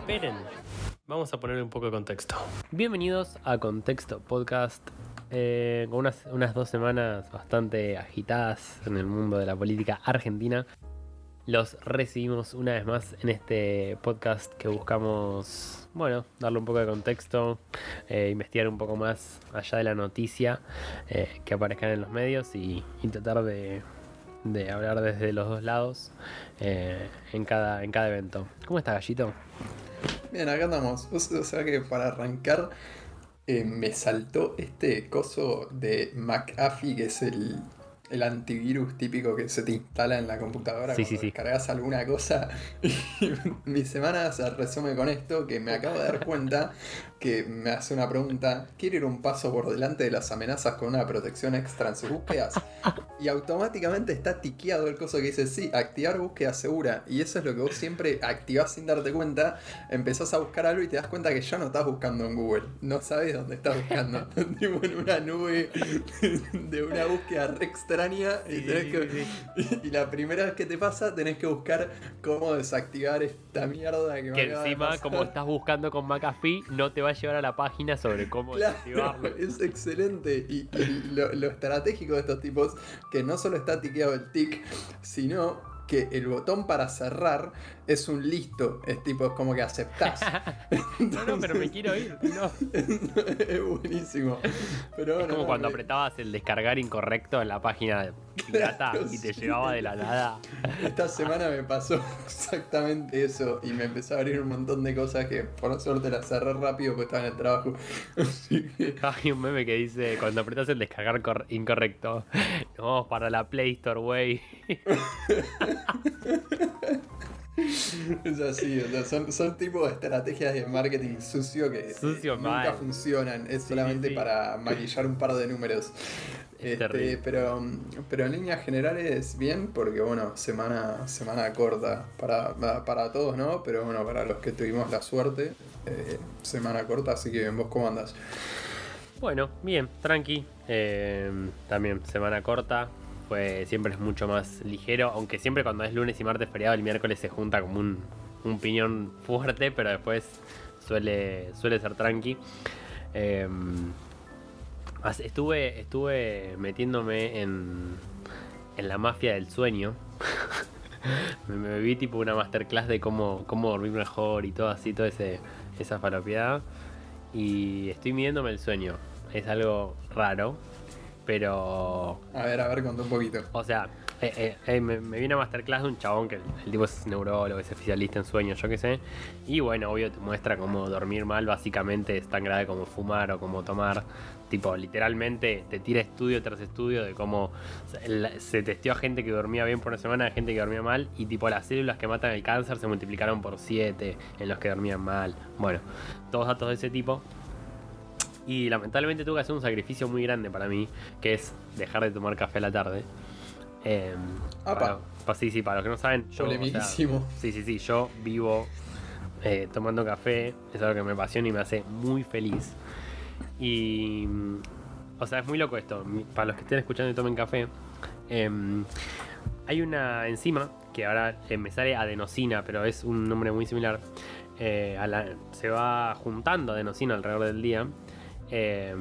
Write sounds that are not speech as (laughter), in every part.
Esperen, vamos a poner un poco de contexto. Bienvenidos a Contexto Podcast. eh, con unas, unas dos semanas bastante agitadas en el mundo de la política argentina. Los recibimos una vez más en este podcast que buscamos, bueno, darle un poco de contexto, eh, investigar un poco más allá de la noticia eh, que aparezcan en los medios y, y tratar de, de hablar desde los dos lados eh, en, cada, en cada evento. ¿Cómo está Gallito? Bien, acá andamos. O sea que para arrancar eh, me saltó este coso de McAfee, que es el, el antivirus típico que se te instala en la computadora Sí, cuando sí, sí. descargas alguna cosa. (laughs) Y mi semana se resume con esto, que me acabo de dar cuenta que me hace una pregunta. ¿Quiere ir un paso por delante de las amenazas con una protección extra en sus búsquedas? Y automáticamente está tiqueado el coso que dice, sí, activar búsqueda segura. Y eso es lo que vos siempre activás sin darte cuenta. Empezás a buscar algo y te das cuenta que ya no estás buscando en Google. No sabes dónde estás buscando. (laughs) tipo en una nube de una búsqueda re extraña. Y, tenés que- (laughs) y la primera vez que te pasa, tenés que buscar cómo desactivar esta mierda que me Que de encima, como estás buscando con McAfee, no te va a llevar a la página sobre cómo Claro, desactivarlo. (laughs) es excelente. Y, y lo, lo estratégico de estos tipos, que no solo está tiqueado el tic, sino que el botón para cerrar es un listo. Es tipo, es como que aceptás. (laughs) No, no, pero me quiero ir. No. (laughs) es buenísimo. Pero Es bueno, como no, cuando me- apretabas el descargar incorrecto en la página pirata Claro, y te sí. llevaba de la nada. Esta semana me pasó (laughs) exactamente eso y me empezó a abrir un montón de cosas que por suerte las cerré rápido porque estaba en el trabajo. Que Hay un meme que dice, cuando apretas el descargar cor- incorrecto, no, para la Play Store, güey. (laughs) Es así, o sea, son, son tipos de estrategias de marketing sucio que eh, Sucio nunca mal. funcionan, es solamente sí. para maquillar un par de números. Es Este, pero, pero en líneas generales bien, porque bueno, semana, semana corta para, para todos, ¿no? Pero bueno, para los que tuvimos la suerte, eh, semana corta, así que vos cómo andas. Bueno, bien, tranqui. Eh, también semana corta. Pues siempre es mucho más ligero. Aunque siempre cuando es lunes y martes feriado, el miércoles se junta como un, un piñón fuerte, pero después suele, suele ser tranqui. As- estuve, estuve metiéndome en, en la mafia del sueño. (laughs) me, me vi tipo una masterclass de cómo, cómo dormir mejor y todo así, toda esa falopeada. Y estoy midiéndome el sueño. Es algo raro, pero A ver, a ver, contá un poquito. o sea, eh, eh, eh, me, me vi una masterclass de un chabón que el, el tipo es neurólogo, es especialista en sueños, yo qué sé. Y bueno, obvio te muestra cómo dormir mal básicamente es tan grave como fumar o como tomar. Tipo, literalmente te tira estudio tras estudio de cómo se, se testeó a gente que dormía bien por una semana, a gente que dormía mal. Y tipo, las células que matan el cáncer se multiplicaron por 7 en los que dormían mal. Bueno, todos datos de ese tipo. Y lamentablemente tuve que hacer un sacrificio muy grande para mí, que es dejar de tomar café a la tarde. Eh, para, pa- sí, sí, para los que no saben, yo. o sea, sí, sí, sí, yo vivo eh, tomando café, es algo que me apasiona y me hace muy feliz. Y. O sea, es muy loco esto. Para los que estén escuchando y tomen café, em, hay una enzima que ahora eh, me sale adenosina, pero es un nombre muy similar. Eh, a la- se va juntando adenosina alrededor del día. Eh,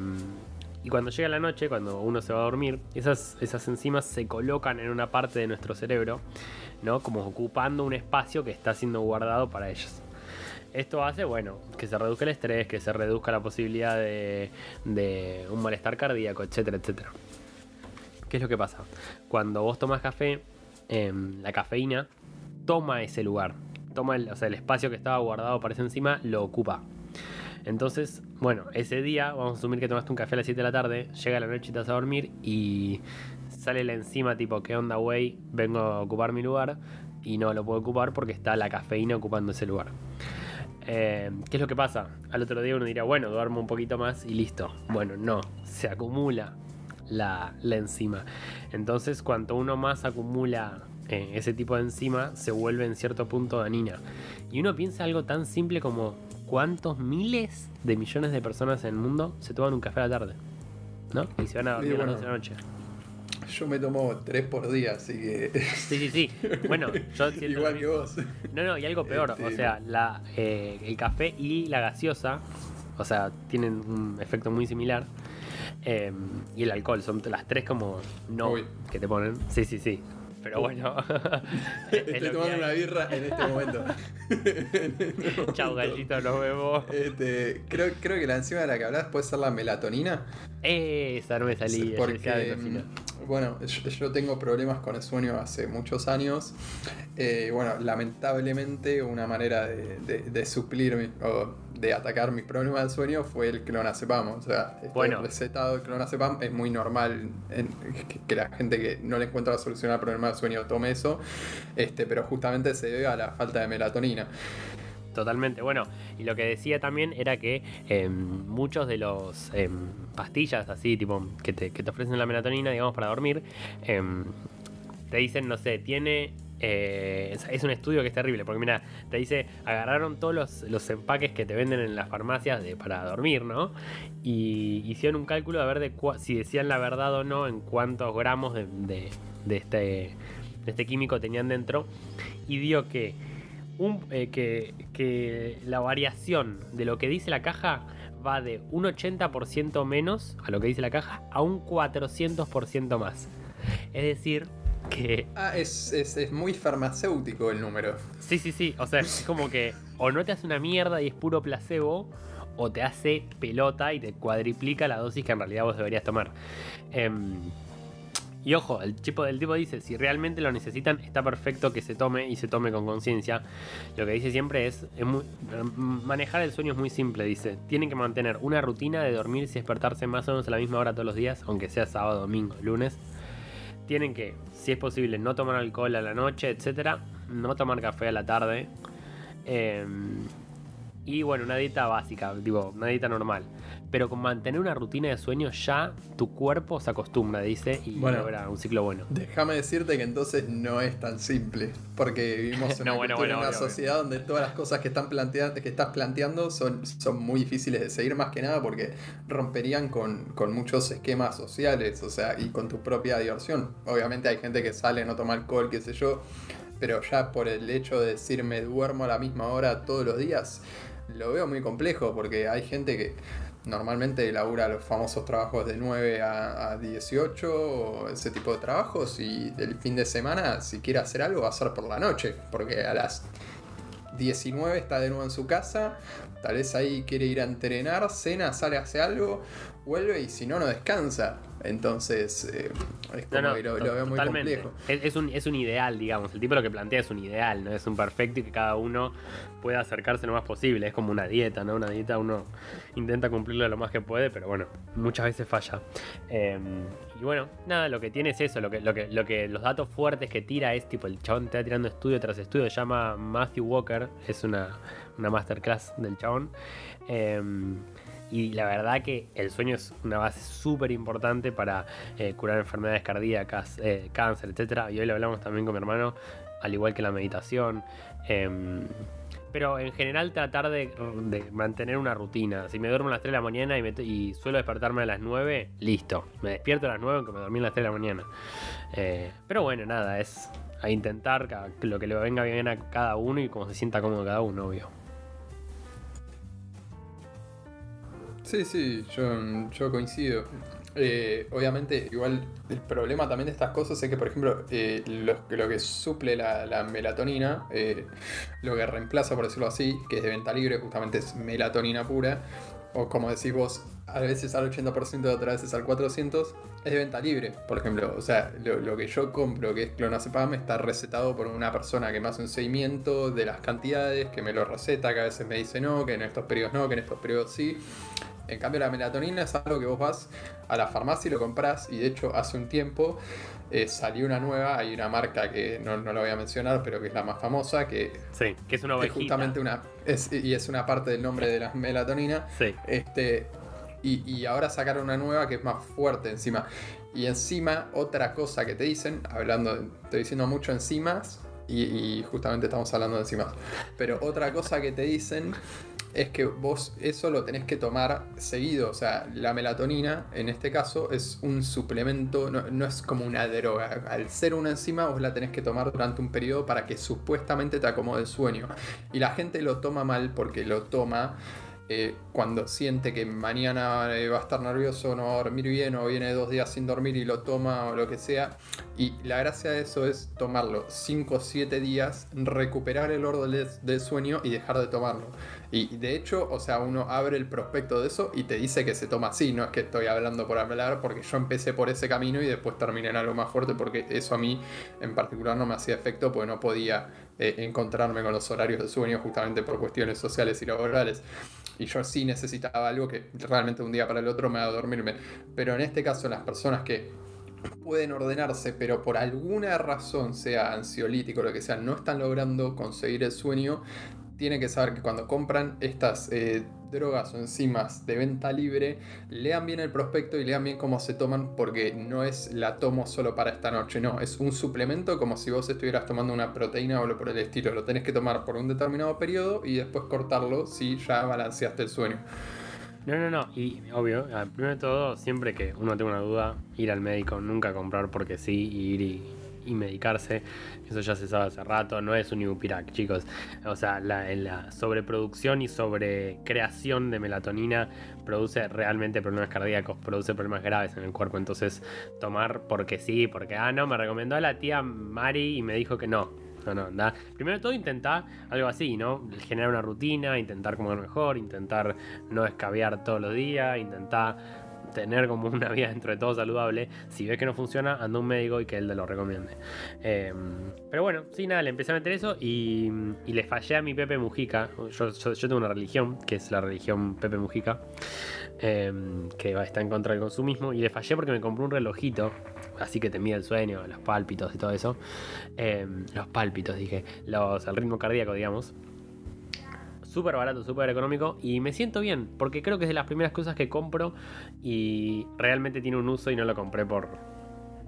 y cuando llega la noche, cuando uno se va a dormir, esas, enzimas se colocan en una parte de nuestro cerebro. Como ocupando un espacio que está siendo guardado para ellas. Esto hace, bueno, que se reduzca el estrés, que se reduzca la posibilidad de, un malestar cardíaco, etcétera, etcétera. ¿Qué es lo que pasa? Cuando vos tomas café, em, la cafeína toma ese lugar. Toma el espacio que estaba guardado para esa enzima, lo ocupa. Entonces, bueno, ese día, vamos a asumir que tomaste un café a las 7 de la tarde, llega la noche y te vas a dormir y sale la enzima tipo, ¿qué onda, güey? Vengo a ocupar mi lugar y no lo puedo ocupar porque está la cafeína ocupando ese lugar. Eh, ¿Qué es lo que pasa? Al otro día uno dirá, bueno, duermo un poquito más y listo. Bueno, no, se acumula la, la enzima. Entonces, cuanto uno más acumula eh, ese tipo de enzima, se vuelve en cierto punto dañina. Y uno piensa algo tan simple como cuántos miles de millones de personas en el mundo se toman un café a la tarde. ¿No? Y se van a dormir a las bueno. 12 de la noche. Yo me tomo tres por día, así que. (laughs) Sí, sí, sí. Bueno, yo siento Igual que vos. No, no, y algo peor, Este, o sea, la, eh, el café y la gaseosa, o sea, tienen un efecto muy similar. eh, y el alcohol, son las tres como no Uy. que te ponen. Sí, sí, sí. Pero bueno. (laughs) es Estoy tomando una birra en este momento. (laughs) Chau, gallito, nos vemos. Este, creo, creo que la enzima de la que hablas puede ser la melatonina. Esa no me salía, Porque, bueno, yo, yo tengo problemas con el sueño hace muchos años. Eh, bueno, lamentablemente una manera de, de- de suplir mi- o de atacar mis problemas del sueño fue el clonazepam. O sea, este Bueno. recetado de clonazepam es muy normal en- que, que la gente que no le encuentra la solución al problema del sueño tome eso. Este, pero justamente se debe a la falta de melatonina. Totalmente. Bueno, y lo que decía también era que em, muchos de los em, pastillas así, tipo, que te, que te ofrecen la melatonina, digamos, para dormir, em, te dicen, no sé, tiene. eh, es un estudio que es terrible, porque mira, te dice, agarraron todos los, los empaques que te venden en las farmacias de, para dormir, ¿no? Y hicieron un cálculo a ver de cua- si decían la verdad o no en cuántos gramos de, de- de este, de este químico tenían dentro. Y dio que un, eh, que, que la variación de lo que dice la caja va de un 80% menos a lo que dice la caja a un 400% más. Es decir, que Ah, es, es, es muy farmacéutico el número. sí, sí, sí, o sea, es como que o no te hace una mierda y es puro placebo, o te hace pelota y te cuadriplica la dosis que en realidad vos deberías tomar. Em, y ojo, el tipo del tipo dice, si realmente lo necesitan, está perfecto que se tome y se tome con conciencia. Lo que dice siempre es, manejar el sueño es muy simple, dice. Tienen que mantener una rutina de dormir y despertarse más o menos a la misma hora todos los días, aunque sea sábado, domingo, lunes. Tienen que, si es posible, no tomar alcohol a la noche, etcétera, no tomar café a la tarde. em, y bueno, una dieta básica, digo, una dieta normal. Pero con mantener una rutina de sueño ya tu cuerpo se acostumbra, dice, y Bueno. logra un ciclo bueno. Déjame decirte que entonces no es tan simple, porque vivimos (laughs) en No, una, bueno, cultura, bueno, en una obvio, obvio. sociedad donde todas las cosas que, están plantea- que estás planteando son, son muy difíciles de seguir más que nada porque romperían con, con muchos esquemas sociales, o sea, y con tu propia diversión. Obviamente hay gente que sale, no toma alcohol, qué sé yo, pero ya por el hecho de decir me duermo a la misma hora todos los días, lo veo muy complejo porque hay gente que normalmente labura los famosos trabajos de 9 a, a 18 o ese tipo de trabajos y el fin de semana si quiere hacer algo va a ser por la noche porque a las 19 está de nuevo en su casa, tal vez ahí quiere ir a entrenar, cena, sale, hace algo, vuelve y si no, no descansa. Entonces, eh, es como No, no, que lo, veo muy totalmente. complejo. Es, es un, es un ideal, digamos. El tipo lo que plantea es un ideal, no es un perfecto y que cada uno pueda acercarse lo más posible. Es como una dieta, ¿no? Una dieta uno intenta cumplirlo lo más que puede, pero bueno, muchas veces falla. Eh, y bueno, nada, lo que tiene es eso, lo que, lo que, lo que los datos fuertes que tira es tipo el chabón te va tirando estudio tras estudio, se llama Matthew Walker, es una, una masterclass del chabón. Eh, y la verdad que el sueño es una base súper importante para eh, curar enfermedades cardíacas, eh, cáncer, etc. Y hoy lo hablamos también con mi hermano, al igual que la meditación. Em, pero en general tratar de, mantener una rutina. Si me duermo a las 3 de la mañana y, me- y suelo despertarme a las 9, listo. Me despierto a las 9 aunque me dormí a las 3 de la mañana. Eh, pero bueno, nada, es a intentar lo que le venga bien a cada uno y como se sienta cómodo cada uno, obvio. Sí, sí, yo, coincido. Eh, obviamente, igual el problema también de estas cosas es que, por ejemplo, eh, lo, que suple la, la melatonina, eh, lo que reemplaza, por decirlo así, que es de venta libre, justamente es melatonina pura, o como decís vos, a veces al 80%, otras veces al 400%, es de venta libre, por ejemplo. O sea, lo, lo que yo compro, que es clonazepam, está recetado por una persona que me hace un seguimiento de las cantidades, que me lo receta, que a veces me dice no, que en estos periodos no, que en estos periodos sí. En cambio, la melatonina es algo que vos vas a la farmacia y lo compras. Y de hecho, hace un tiempo eh, salió una nueva. Hay una marca que no, no la voy a mencionar, pero que es la más famosa. Que, Sí, que es una que ovejita. justamente una. es- y es una parte del nombre de la melatonina. Sí. Este, y, y ahora sacaron una nueva que es más fuerte encima. Y encima, otra cosa que te dicen, hablando, de- estoy diciendo mucho enzimas, y, y justamente estamos hablando de enzimas. Pero otra cosa que te dicen es que vos eso lo tenés que tomar seguido. O sea, la melatonina, en este caso, es un suplemento, no, no es como una droga. Al ser una enzima, vos la tenés que tomar durante un periodo para que supuestamente te acomode el sueño. Y la gente lo toma mal porque lo toma eh, cuando siente que mañana eh, va a estar nervioso, no va a dormir bien o viene dos días sin dormir y lo toma o lo que sea. Y la gracia de eso es tomarlo 5 o 7 días, recuperar el orden del sueño y dejar de tomarlo. Y de hecho, o sea, uno abre el prospecto de eso y te dice que se toma así, no es que estoy hablando por hablar, porque yo empecé por ese camino y después terminé en algo más fuerte, porque eso a mí en particular no me hacía efecto, porque no podía eh, encontrarme con los horarios de sueño justamente por cuestiones sociales y laborales. Y yo sí necesitaba algo que realmente un día para el otro me haga dormirme. Pero en este caso, las personas que pueden ordenarse, pero por alguna razón, sea ansiolítico o lo que sea, no están logrando conseguir el sueño, tiene que saber que cuando compran estas eh, drogas o enzimas de venta libre, lean bien el prospecto y lean bien cómo se toman porque no es la tomo solo para esta noche, no, es un suplemento como si vos estuvieras tomando una proteína o lo por el estilo, lo tenés que tomar por un determinado periodo y después cortarlo si ya balanceaste el sueño. No, no, no, y obvio, primero de todo, siempre que uno tenga una duda, ir al médico, nunca comprar porque sí, ir y y medicarse. Eso ya se sabe hace rato, no es un Ibupirac, chicos. O sea, la, la sobreproducción y sobrecreación de melatonina produce realmente problemas cardíacos, produce problemas graves en el cuerpo. Entonces, tomar porque sí, porque, ah, no, me recomendó la tía Mari y me dijo que no. No, no, anda. Primero todo, intentar algo así, ¿no? Generar una rutina, intentar comer mejor, intentar no escabear todos los días, intentar tener como una vida dentro de todo saludable. Si ves que no funciona, anda a un médico y que él te lo recomiende. Em, pero bueno, sí, nada, le empecé a meter eso y, le fallé a mi Pepe Mujica. Yo, tengo una religión, que es la religión Pepe Mujica, em, que está en contra del consumismo. Y le fallé porque me compré un relojito, así que te mide el sueño, los pálpitos y todo eso. Em, los pálpitos, dije, los, el ritmo cardíaco, digamos súper barato, súper económico y me siento bien porque creo que es de las primeras cosas que compro y realmente tiene un uso y no lo compré por,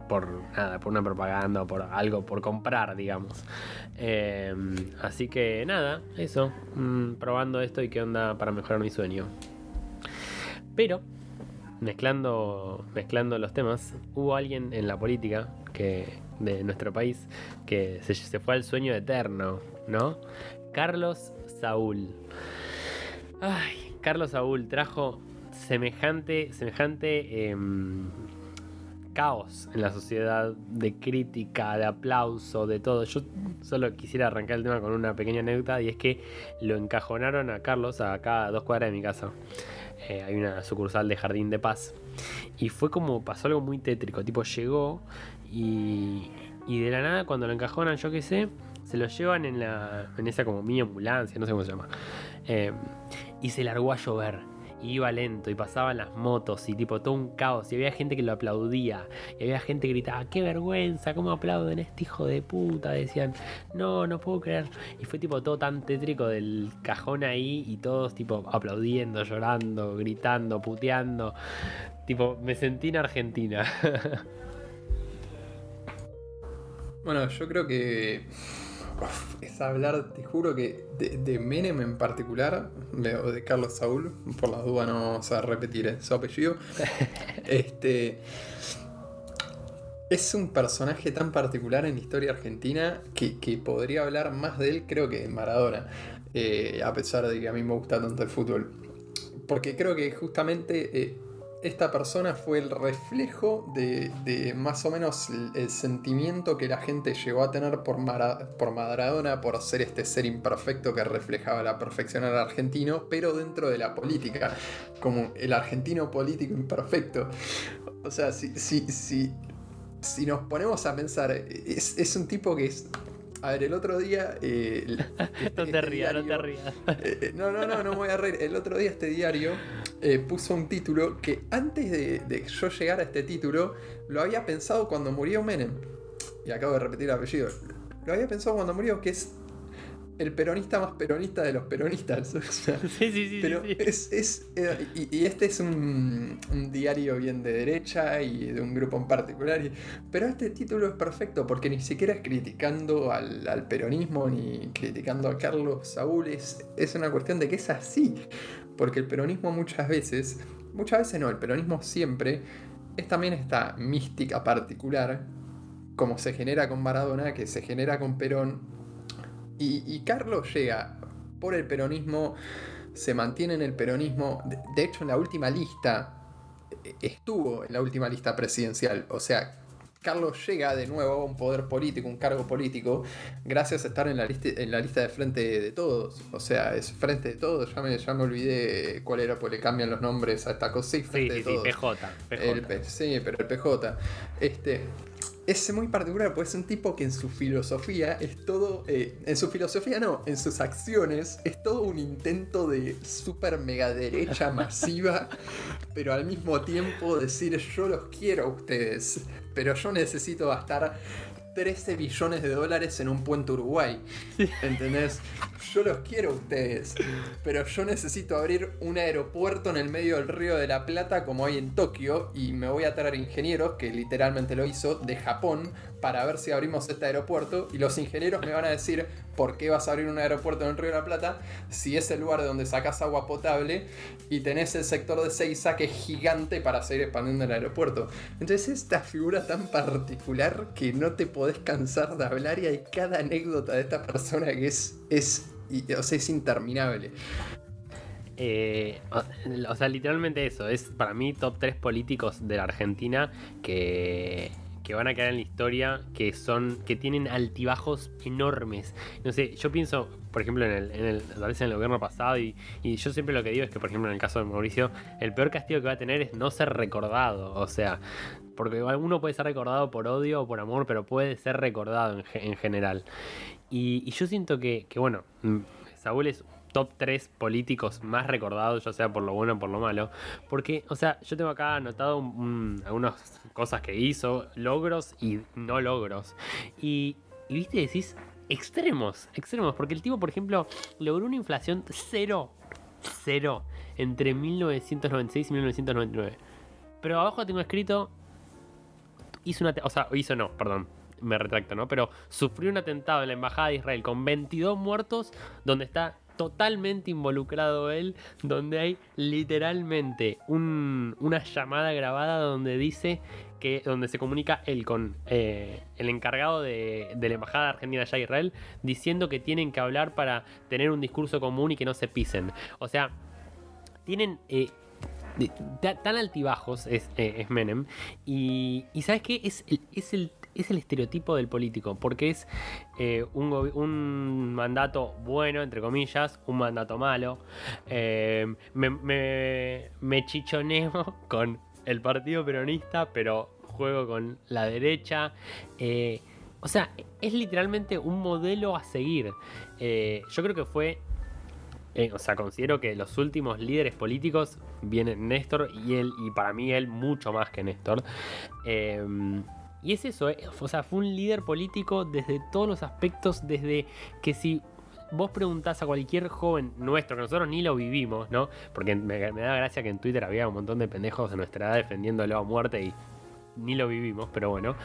por nada, por una propaganda o por algo, por comprar, digamos. Em, así que nada, eso, mm, probando esto y qué onda para mejorar mi sueño. Pero, mezclando, mezclando los temas, hubo alguien en la política que, de nuestro país que se, se fue al sueño eterno, ¿no? Carlos Saúl. Ay, Carlos Saúl trajo semejante, semejante em, caos en la sociedad de crítica, de aplauso, de todo. Yo solo quisiera arrancar el tema con una pequeña anécdota y es que lo encajonaron a Carlos acá a dos cuadras de mi casa. Eh, hay una sucursal de Jardín de Paz. Y fue como, pasó algo muy tétrico. Tipo, llegó y, y de la nada cuando lo encajonan, yo qué sé, se lo llevan en, la, en esa como mini ambulancia, no sé cómo se llama. Eh, y se largó a llover. Y iba lento y pasaban las motos y tipo todo un caos. Y había gente que lo aplaudía. Y había gente que gritaba, qué vergüenza, cómo aplauden este hijo de puta. Decían, no, no puedo creer. Y fue tipo todo tan tétrico del cajón ahí y todos tipo aplaudiendo, llorando, gritando, puteando. Tipo, me sentí en Argentina. (laughs) bueno, yo creo que es hablar, te juro que de, Menem en particular, o de Carlos Saúl, por la duda no vamos a repetir su apellido. (laughs) este. Es un personaje tan particular en la historia argentina que, podría hablar más de él, creo que de Maradona. Eh, a pesar de que a mí me gusta tanto el fútbol. Porque creo que justamente eh, esta persona fue el reflejo de, más o menos el, sentimiento que la gente llegó a tener por, por Maradona, por ser este ser imperfecto que reflejaba la perfección al argentino, pero dentro de la política, como el argentino político imperfecto. O sea, si, si, si, si nos ponemos a pensar, es, es un tipo que es a ver, el otro día. Eh, (laughs) no te este rías, no te rías. Eh, eh, no, no, no, no me voy a reír. El otro día este diario eh, puso un título que antes de, que yo llegara a este título, lo había pensado cuando murió Menem. Y acabo de repetir el apellido. Lo había pensado cuando murió, que es el peronista más peronista de los peronistas. (laughs) O sea, Sí, sí, sí. pero sí. es. es, eh, y, y este es un, un diario bien de derecha y de un grupo en particular. y- pero este título es perfecto porque ni siquiera es criticando al, al peronismo ni criticando a Carlos Saúl. Es, es una cuestión de que es así. Porque el peronismo muchas veces. Muchas veces no, el peronismo siempre. Es también esta mística particular. Como se genera con Maradona, que se genera con Perón. Y, Carlos llega por el peronismo, se mantiene en el peronismo. De, hecho, en la última lista, eh, estuvo en la última lista presidencial. O sea, Carlos llega de nuevo a un poder político, un cargo político, gracias a estar en la lista, en la lista de frente de todos. O sea, es frente de todos. Ya me, ya me olvidé cuál era, porque le cambian los nombres a esta cosa. Sí, Sí, frente sí, de sí, todos. PJ. PJ. El P- sí, pero el PJ. Este. Es muy particular, pues es un tipo que en su filosofía es todo. eh, en su filosofía no, en sus acciones es todo un intento de super mega derecha masiva, (laughs) pero al mismo tiempo decir yo los quiero a ustedes, pero yo necesito gastar 13 billones de dólares en un puente Uruguay. ¿Entendés? Yo los quiero a ustedes, pero yo necesito abrir un aeropuerto en el medio del río de la Plata como hay en Tokio y me voy a traer ingenieros, que literalmente lo hizo, de Japón para ver si abrimos este aeropuerto y los ingenieros me van a decir por qué vas a abrir un aeropuerto en el río de la Plata si es el lugar de donde sacas agua potable y tenés el sector de Seiza que es gigante para seguir expandiendo el aeropuerto. Entonces esta figura tan particular que no te podés cansar de hablar y hay cada anécdota de esta persona que es, es, o sea, es interminable. Eh, o, o sea, literalmente eso. Es para mí top 3 políticos de la Argentina que, que van a quedar en la historia, que son que tienen altibajos enormes. No sé, yo pienso, por ejemplo, en el, en el, en el gobierno pasado, y, yo siempre lo que digo es que, por ejemplo, en el caso de Mauricio, el peor castigo que va a tener es no ser recordado. O sea, porque uno puede ser recordado por odio o por amor, pero puede ser recordado en, en general. Y, y yo siento que, que, bueno, mm, Saúl es top 3 políticos más recordados, ya sea por lo bueno o por lo malo. Porque, o sea, yo tengo acá anotado un- un- algunas cosas que hizo, logros y no logros. Y, y viste, decís extremos, extremos. Porque el tipo, por ejemplo, logró una inflación cero, cero, entre 1996 y 1999. Pero abajo tengo escrito hizo una, o sea, hizo no, perdón, me retracto, ¿no? Pero sufrió un atentado en la embajada de Israel con 22 muertos, donde está totalmente involucrado él, donde hay literalmente un- una llamada grabada donde dice que donde se comunica él con eh, el encargado de, de la embajada argentina allá en Israel, diciendo que tienen que hablar para tener un discurso común y que no se pisen. O sea, tienen eh, tan altibajos es, eh, es Menem. Y, y ¿sabes qué? Es es, el, es el estereotipo del político, porque es eh, un, un mandato bueno, entre comillas, un mandato malo. Eh, me, me, chichoneo (laughs) con el partido peronista, pero juego con la derecha. Eh, o sea, es literalmente un modelo a seguir. Yo creo que fue o sea, considero que los últimos líderes políticos vienen Néstor y él, y para mí él mucho más que Néstor. Y es eso, eh, o sea, fue un líder político desde todos los aspectos, desde que si vos preguntás a cualquier joven nuestro, que nosotros ni lo vivimos, ¿no? Porque me, da gracia que en Twitter había un montón de pendejos de nuestra edad defendiéndolo a muerte y ni lo vivimos, pero bueno.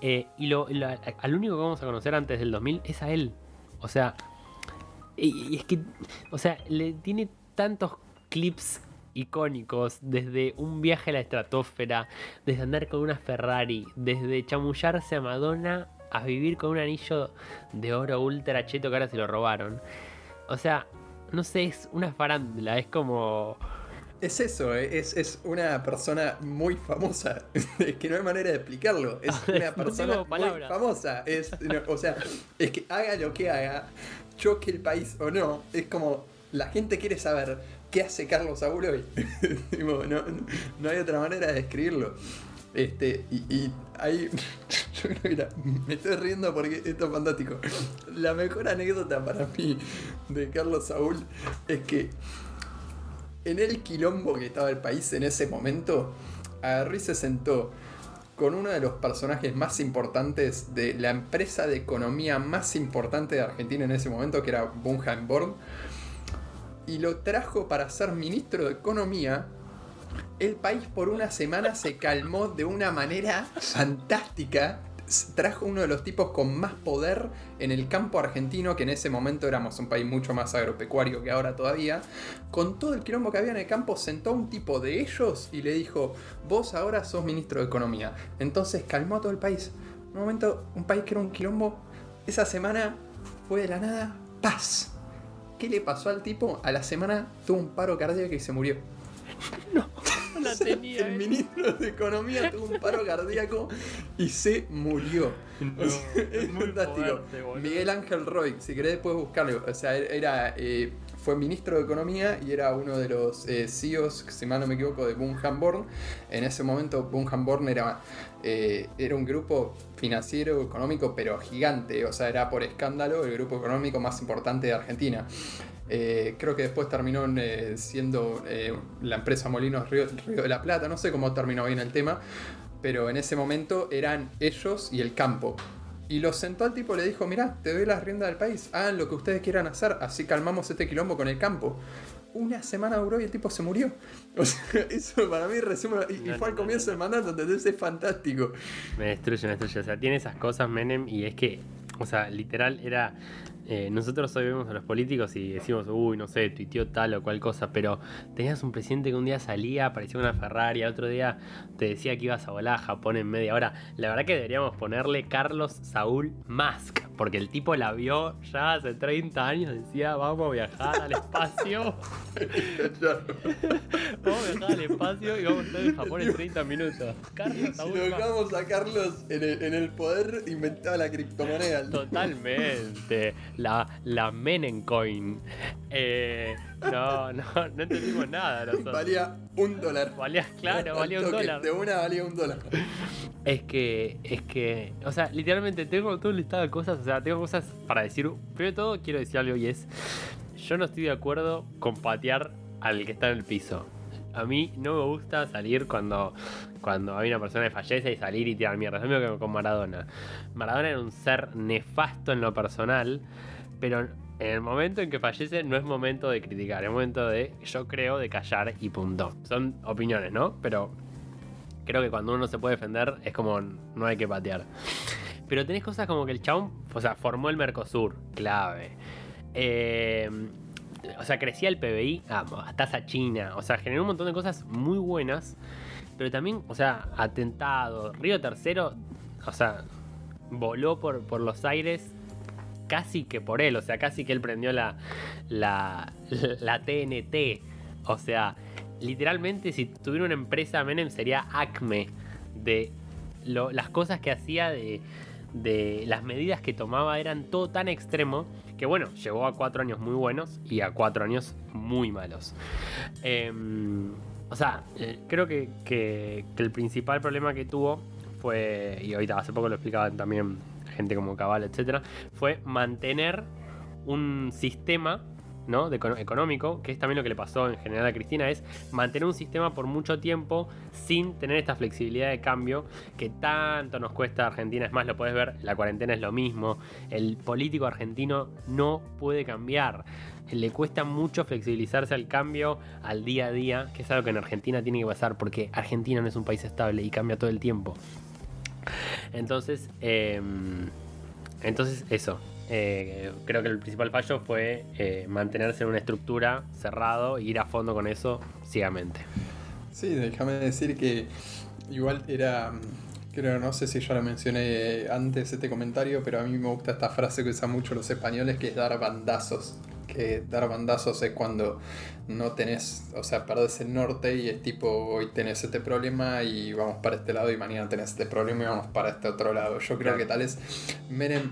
Eh, y lo, lo- al único que vamos a conocer antes del 2000 es a él. O sea, y, y es que, o sea, le tiene tantos clips icónicos, desde un viaje a la estratosfera, desde andar con una Ferrari, desde chamullarse a Madonna a vivir con un anillo de oro ultra cheto que ahora se lo robaron. O sea, no sé, es una farándula, es como... Es eso, eh, es, es una persona muy famosa. (laughs) Es que no hay manera de explicarlo. Es (laughs) una persona muy famosa. Es, no, o sea, es que haga lo que haga, choque el país o no, es como la gente quiere saber qué hace Carlos Saúl hoy. (laughs) Tipo, no, no hay otra manera de describirlo. Este, y, ahí, (laughs) yo creo que me estoy riendo porque esto es fantástico. La mejor anécdota para mí de Carlos Saúl es que en el quilombo que estaba el país en ese momento, agarró y se sentó con uno de los personajes más importantes de la empresa de economía más importante de Argentina en ese momento, que era Bunheim Born, y lo trajo para ser ministro de Economía. El país por una semana se calmó de una manera fantástica trajo uno de los tipos con más poder en el campo argentino, que en ese momento éramos un país mucho más agropecuario que ahora todavía. Con todo el quilombo que había en el campo, sentó a un tipo de ellos y le dijo, vos ahora sos ministro de Economía. Entonces calmó a todo el país. Un momento, un país que era un quilombo, esa semana fue de la nada paz. ¿Qué le pasó al tipo? A la semana tuvo un paro cardíaco y se murió. (laughs) No. (laughs) el eh. ministro de Economía tuvo un paro cardíaco y se murió. (laughs) es fantástico. Miguel Ángel Roy, si querés puedes buscarlo. O sea, era. Eh, fue ministro de Economía y era uno de los eh, CEOs, si mal no me equivoco, de Bunham Born. En ese momento Bunham Born era, era un grupo financiero, económico, pero gigante. O sea, era por escándalo el grupo económico más importante de Argentina. Eh, creo que después terminó eh, siendo eh, la empresa Molinos Río, de la Plata, no sé cómo terminó bien el tema, pero en ese momento eran ellos y el campo. Y lo sentó al tipo y le dijo, mira, te doy las riendas del país, hagan lo que ustedes quieran hacer, así calmamos este quilombo con el campo. Una semana duró y el tipo se murió. O sea, (laughs) eso para mí resume. Y, fue al comienzo del mandato, entonces es fantástico. Me destruye, me destruye. O sea, tiene esas cosas Menem y es que, o sea, literal era eh, nosotros hoy vemos a los políticos y decimos, uy, no sé, tuiteó tal o cual cosa, pero tenías un presidente que un día salía, aparecía una Ferrari, otro día te decía que ibas a volar a Japón en media hora. La verdad que deberíamos ponerle Carlos Saúl Musk, porque el tipo la vio ya hace 30 años, decía, vamos a viajar al espacio. (laughs) (laughs) vamos a viajar al espacio y vamos a estar en Japón en 30 minutos. Carlos Saúl si lo dejamos a Carlos en el, en el poder, inventaba la criptomoneda. Totalmente la, la Menencoin. (laughs) Eh, no, no, no entendimos nada. Nosotros. Valía un dólar. Valía, claro, valía un dólar. De una valía un dólar. Es que, es que, o sea, literalmente tengo todo un listado de cosas, o sea, tengo cosas para decir. Primero de todo, quiero decir algo y es, yo no estoy de acuerdo con patear al que está en el piso. A mí no me gusta salir cuando, cuando hay una persona que fallece y salir y tirar mierda. Es lo mismo que con Maradona. Maradona era un ser nefasto en lo personal, pero en el momento en que fallece no es momento de criticar, es momento de, yo creo, de callar y punto. Son opiniones, ¿no? Pero creo que cuando uno se puede defender es como no hay que patear. Pero tenés cosas como que el chabón, o sea, formó el Mercosur, clave. Eh, o sea, crecía el PBI a tasa china, o sea, generó un montón de cosas muy buenas, pero también, o sea, atentado, Río Tercero, o sea, voló por, por los aires casi que por él, o sea, casi que él prendió la, la, (laughs) TNT, o sea, literalmente si tuviera una empresa Menem sería Acme de las cosas que hacía de, de las medidas que tomaba eran todo tan extremo que bueno, llegó a cuatro años muy buenos y a cuatro años muy malos. Em, o sea, eh, creo que, que, el principal problema que tuvo fue, y ahorita hace poco lo explicaban también gente como Cabal, etcétera, fue mantener un sistema ¿no? De económico, que es también lo que le pasó en general a Cristina, es mantener un sistema por mucho tiempo sin tener esta flexibilidad de cambio que tanto nos cuesta a Argentina. Es más, lo puedes ver, la cuarentena es lo mismo. El político argentino no puede cambiar. Le cuesta mucho flexibilizarse al cambio, al día a día, que es algo que en Argentina tiene que pasar, porque Argentina no es un país estable y cambia todo el tiempo. Entonces, em, entonces eso, eh, creo que el principal fallo fue eh, mantenerse en una estructura cerrado e ir a fondo con eso ciegamente. Sí, déjame decir que igual era, creo, no sé si ya lo mencioné antes este comentario, pero a mí me gusta esta frase que usan mucho los españoles, que es dar bandazos. Que dar bandazos es cuando no tenés, o sea, perdés el norte y es tipo, hoy tenés este problema y vamos para este lado y mañana tenés este problema y vamos para este otro lado. Yo creo que tal es Menem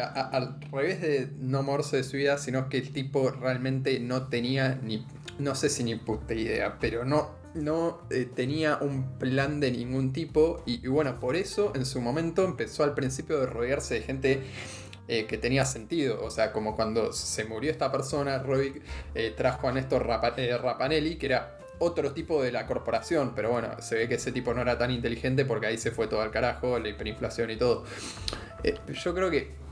al revés de no morse de su vida, sino que el tipo realmente no tenía ni, no sé si ni puta idea, pero no, no eh, tenía un plan de ningún tipo y, bueno, por eso en su momento empezó al principio de rodearse de gente eh, que tenía sentido. O sea, como cuando se murió esta persona, Roy eh, trajo a Néstor Rapanelli, que era otro tipo de la corporación, pero bueno, se ve que ese tipo no era tan inteligente porque ahí se fue todo al carajo, la hiperinflación y todo. Yo creo que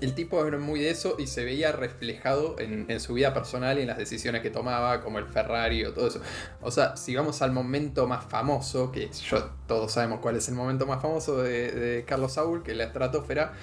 el tipo era muy de eso y se veía reflejado en, su vida personal y en las decisiones que tomaba, como el Ferrari o todo eso. O sea, si vamos al momento más famoso, que todos sabemos cuál es el momento más famoso de, de Carlos Saúl, que es la estratosfera,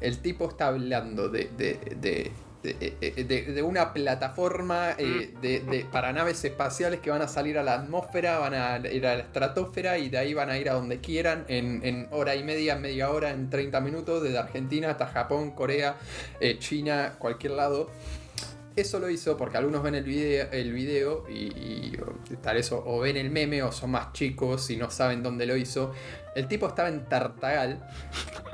el tipo está hablando de, de, de de, de, una plataforma eh, de, para naves espaciales que van a salir a la atmósfera, van a ir a la estratosfera y de ahí van a ir a donde quieran en, en hora y media, media hora, en 30 minutos, desde Argentina hasta Japón, Corea, eh, China, cualquier lado. Eso lo hizo porque algunos ven el video, el video y, y, tal eso, o ven el meme o son más chicos y no saben dónde lo hizo. El tipo estaba en Tartagal,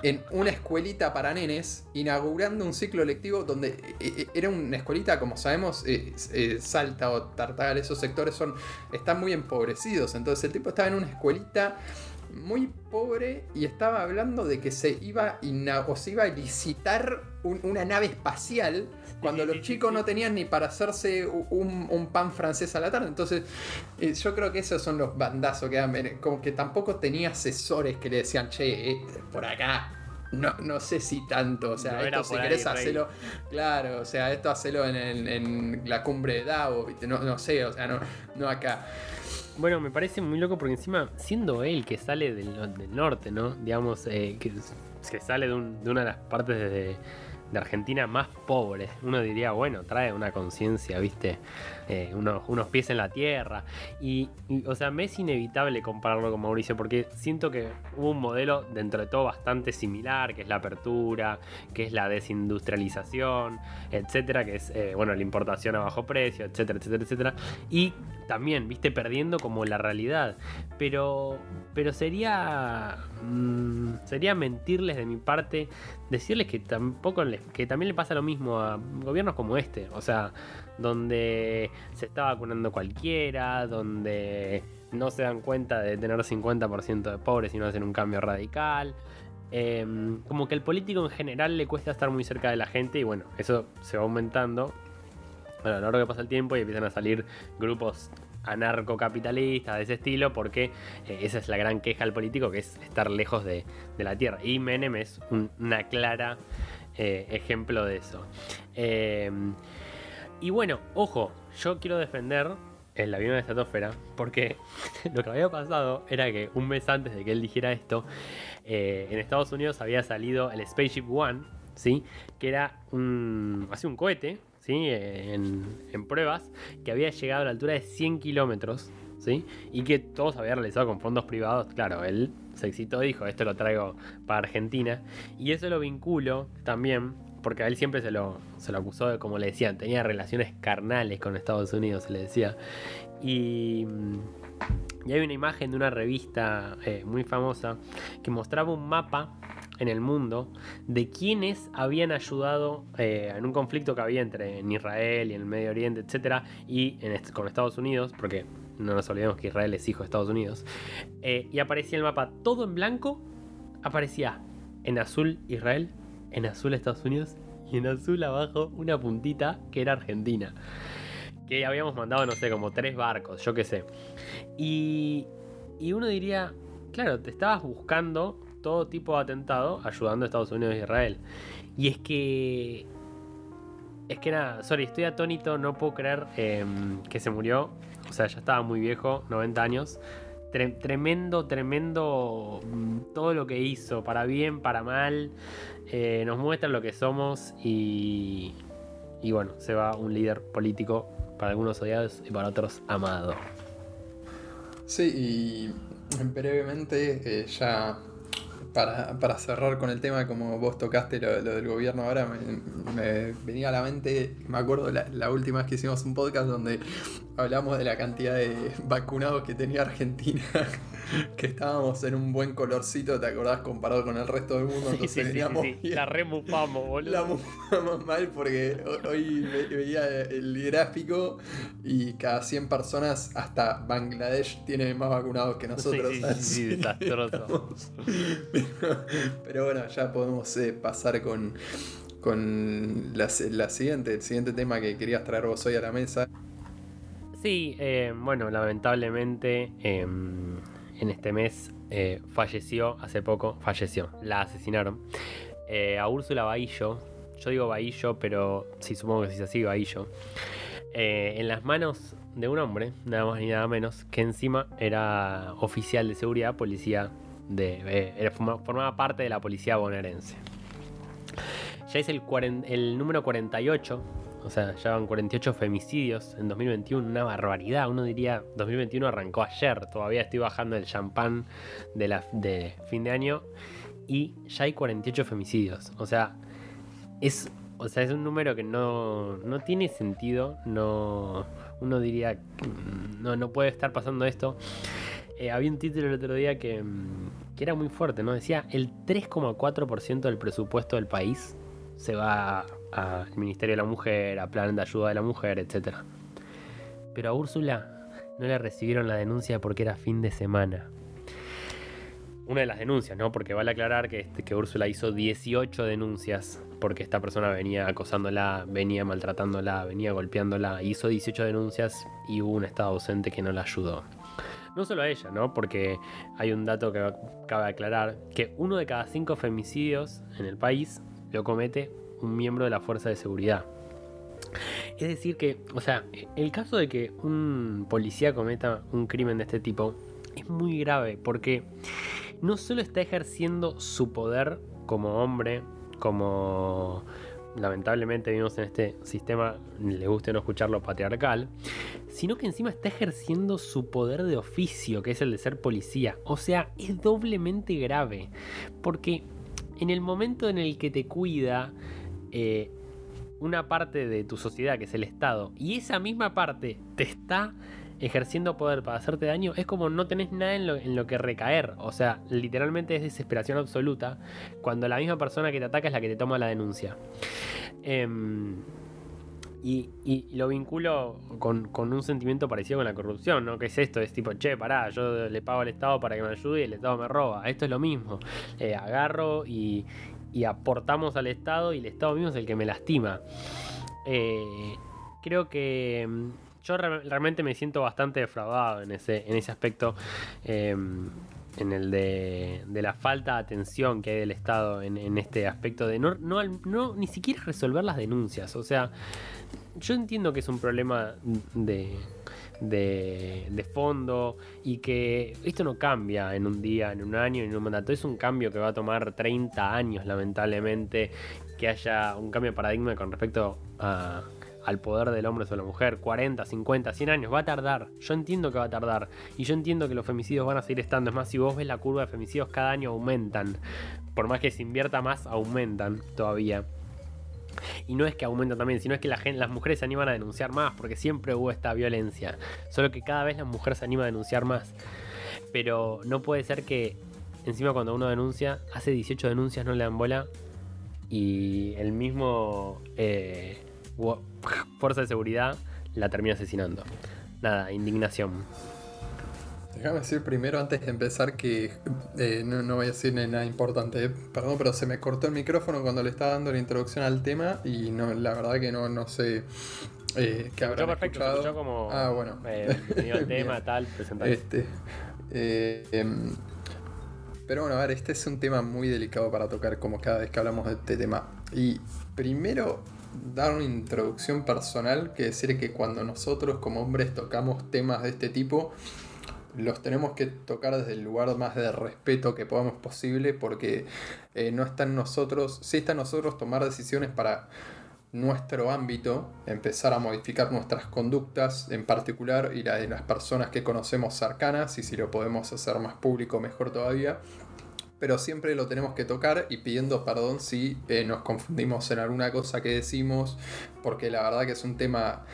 en una escuelita para nenes, inaugurando un ciclo lectivo donde eh, eh, era una escuelita, como sabemos, eh, Salta o Tartagal, esos sectores son, están muy empobrecidos. Entonces el tipo estaba en una escuelita muy pobre y estaba hablando de que se iba, o se iba a licitar un, una nave espacial cuando los chicos no tenían ni para hacerse un, un pan francés a la tarde. Entonces, eh, yo creo que esos son los bandazos que dan. Como que tampoco tenía asesores que le decían, che, eh, por acá. No, no sé si tanto, o sea, No esto si ahí, querés hacerlo, claro, o sea, esto hacelo en, en la cumbre de Davos, no, no sé, o sea, no, no acá. Bueno, me parece muy loco porque encima, siendo él que sale del, del norte, ¿no? Digamos, eh, que, sale de, un- de una de las partes de, Argentina más pobres, uno diría, bueno, trae una conciencia, ¿viste? Eh, unos, unos pies en la tierra. Y, y, o sea, me es inevitable compararlo con Mauricio porque siento que hubo un modelo dentro de todo bastante similar, que es la apertura, que es la desindustrialización, etcétera, que es, eh, bueno, la importación a bajo precio, etcétera, etcétera, etcétera. Y también, viste, perdiendo como la realidad. Pero, pero sería, mm, sería mentirles de mi parte decirles que tampoco les- que también le pasa lo mismo a gobiernos como este. O sea, donde se está vacunando cualquiera, donde no se dan cuenta de tener 50% de pobres y no hacen un cambio radical. Eh, como que el político en general le cuesta estar muy cerca de la gente y bueno, eso se va aumentando a lo largo que pasa el tiempo y empiezan a salir grupos anarcocapitalistas de ese estilo porque eh, esa es la gran queja al político que es estar lejos de, de la tierra y Menem es un- una clara eh, ejemplo de eso Eh, y bueno, ojo, yo quiero defender el avión de estratosfera porque (laughs) lo que había pasado era que un mes antes de que él dijera esto en Estados Unidos había salido el Spaceship One ¿sí? que era un, así un cohete en, pruebas que había llegado a la altura de 100 kilómetros ¿sí? y que todos había realizado con fondos privados. Claro, él se excitó dijo, esto lo traigo para Argentina. Y eso lo vinculo también, porque a él siempre se lo, se lo acusó de, como le decían, tenía relaciones carnales con Estados Unidos, se le decía. Y, y hay una imagen de una revista eh, muy famosa que mostraba un mapa en el mundo de quienes habían ayudado eh, en un conflicto que había entre en Israel y en el Medio Oriente, etcétera, y con Estados Unidos, porque no nos olvidemos que Israel es hijo de Estados Unidos, eh, y aparecía el mapa todo en blanco, aparecía en azul Israel, en azul Estados Unidos y en azul abajo una puntita que era Argentina. Que habíamos mandado, no sé, como tres barcos, yo qué sé. Y, y uno diría, claro, te estabas buscando todo tipo de atentado ayudando a Estados Unidos e Israel. Y es que... Es que nada, sorry, estoy atónito, no puedo creer eh, que se murió. O sea, ya estaba muy viejo, 90 años. Tre- tremendo, tremendo mm, todo lo que hizo, para bien, para mal. Eh, nos muestra lo que somos y, y bueno, se va un líder político para algunos odiados y para otros amado. Sí, y brevemente, eh, ya para, para cerrar con el tema, como vos tocaste lo, del gobierno ahora, me, me venía a la mente, me acuerdo la, la última vez que hicimos un podcast donde hablamos de la cantidad de (laughs) vacunados que tenía Argentina, (laughs) (laughs) que estábamos en un buen colorcito, ¿te acordás? Comparado con el resto del mundo, Sí, entonces sí, bien. La remufamos, boludo. La mufamos mal porque ho- hoy ve- veía el gráfico y cada 100 personas, hasta Bangladesh tiene más vacunados que nosotros. Sí, sí, desastroso. (laughs) Pero bueno, ya podemos eh, pasar con, con la, la siguiente, el siguiente tema que querías traer vos hoy a la mesa. Sí, eh, bueno, lamentablemente em, en este mes eh, falleció, hace poco, falleció, la asesinaron. Eh, a Úrsula Bahillo, yo digo Bahillo, pero sí supongo que sí es así, Bahillo. en las manos de un hombre, nada más ni nada menos, que encima era oficial de seguridad, policía de. Formaba parte de la policía bonaerense. Ya es el, el número 48 o sea, ya van 48 femicidios en 2021, una barbaridad. Uno diría, 2021 arrancó ayer, todavía estoy bajando el champán de, fin de año y ya hay 48 femicidios. O sea, es, o sea, es un número que no, no tiene sentido. No, uno diría, mm, no, no puede estar pasando esto. Eh, había un título el otro día que, mm, que era muy fuerte, ¿no? Decía, el 3,4% del presupuesto del país se va al Ministerio de la Mujer, a Plan de Ayuda de la Mujer, etc. Pero a Úrsula no le recibieron la denuncia porque era fin de semana. Una de las denuncias, ¿no? Porque vale aclarar que, este, Úrsula hizo 18 denuncias porque esta persona venía acosándola, venía maltratándola, venía golpeándola. Hizo 18 denuncias y hubo un estado ausente que no la ayudó. No solo a ella, ¿no? Porque hay un dato que cabe aclarar, que uno de cada cinco femicidios en el país lo comete un miembro de la fuerza de seguridad. Es decir que, o sea, el caso de que un policía cometa un crimen de este tipo es muy grave porque no solo está ejerciendo su poder como hombre, como lamentablemente vivimos en este sistema, le guste no escucharlo, patriarcal, sino que encima está ejerciendo su poder de oficio, que es el de ser policía. O sea, es doblemente grave, porque en el momento en el que te cuida eh, una parte de tu sociedad, que es el Estado, y esa misma parte te está ejerciendo poder para hacerte daño, es como no tenés nada en lo, que recaer. O sea, literalmente es desesperación absoluta cuando la misma persona que te ataca es la que te toma la denuncia. Em, y, lo vinculo con, un sentimiento parecido con la corrupción, ¿no? Que es esto, es tipo, che, pará, yo le pago al Estado para que me ayude y el Estado me roba. Esto es lo mismo. Eh, agarro y, y aportamos al Estado y el Estado mismo es el que me lastima. Eh, creo que mm, yo realmente me siento bastante defraudado en ese, en ese aspecto. Em, en el de, la falta de atención que hay del Estado en, este aspecto de no, no, no, ni siquiera resolver las denuncias. O sea, yo entiendo que es un problema de, de, fondo y que esto no cambia en un día, en un año, en un mandato. Es un cambio que va a tomar 30 años, lamentablemente, que haya un cambio de paradigma con respecto al poder del hombre sobre la mujer. 40, 50, 100 años. Va a tardar. Yo entiendo que va a tardar. Y yo entiendo que los femicidios van a seguir estando. Es más, si vos ves la curva de femicidios, cada año aumentan. Por más que se invierta más, aumentan todavía. Y no es que aumenta también, sino es que la gente, las mujeres se animan a denunciar más, porque siempre hubo esta violencia. Solo que cada vez la mujer se anima a denunciar más. Pero no puede ser que encima cuando uno denuncia, hace 18 denuncias, no le dan bola. Y el mismo eh, (laughs) fuerza de seguridad la termina asesinando. Nada, indignación. Déjame decir primero, antes de empezar, que eh, no, voy a decir nada importante. Eh. Perdón, pero se me cortó el micrófono cuando le estaba dando la introducción al tema y no, la verdad que no, no sé eh, qué habrá perfecto, como ah, bueno. eh, el (laughs) tema, tal, presentar. Este, em, pero bueno, a ver, este es un tema muy delicado para tocar como cada vez que hablamos de este tema. Y primero, dar una introducción personal, que decir que cuando nosotros como hombres tocamos temas de este tipo, los tenemos que tocar desde el lugar más de respeto que podamos posible porque eh, no está nosotros, sí está nosotros tomar decisiones para nuestro ámbito, empezar a modificar nuestras conductas, en particular y la de las personas que conocemos cercanas, y si lo podemos hacer más público, mejor todavía. Pero siempre lo tenemos que tocar y pidiendo perdón si eh, nos confundimos en alguna cosa que decimos, porque la verdad que es un tema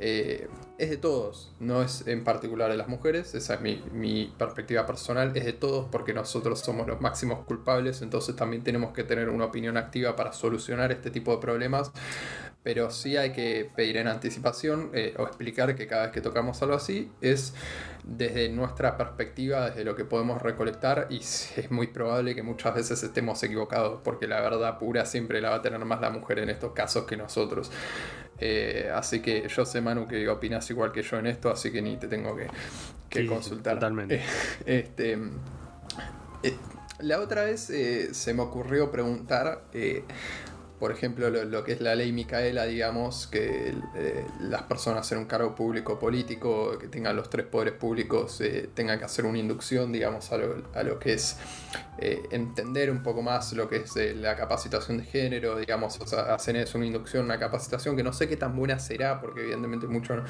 eh, es de todos, no es en particular de las mujeres, esa es mi, perspectiva personal, es de todos porque nosotros somos los máximos culpables, entonces también tenemos que tener una opinión activa para solucionar este tipo de problemas, pero sí hay que pedir en anticipación eh, o explicar que cada vez que tocamos algo así es desde nuestra perspectiva, desde lo que podemos recolectar y es muy probable que muchas veces estemos equivocados porque la verdad pura siempre la va a tener más la mujer en estos casos que nosotros. Eh, así que yo sé, Manu, que opinas igual que yo en esto, así que ni te tengo que, que consultar. totalmente. este, eh, la otra vez eh, se me ocurrió preguntar por ejemplo, lo, que es la ley Micaela, digamos, que eh, las personas en un cargo público político, que tengan los tres poderes públicos, eh, tengan que hacer una inducción, digamos, a lo, que es eh, entender un poco más lo que es la capacitación de género, digamos, hacen eso, una inducción, una capacitación que no sé qué tan buena será, porque evidentemente mucho,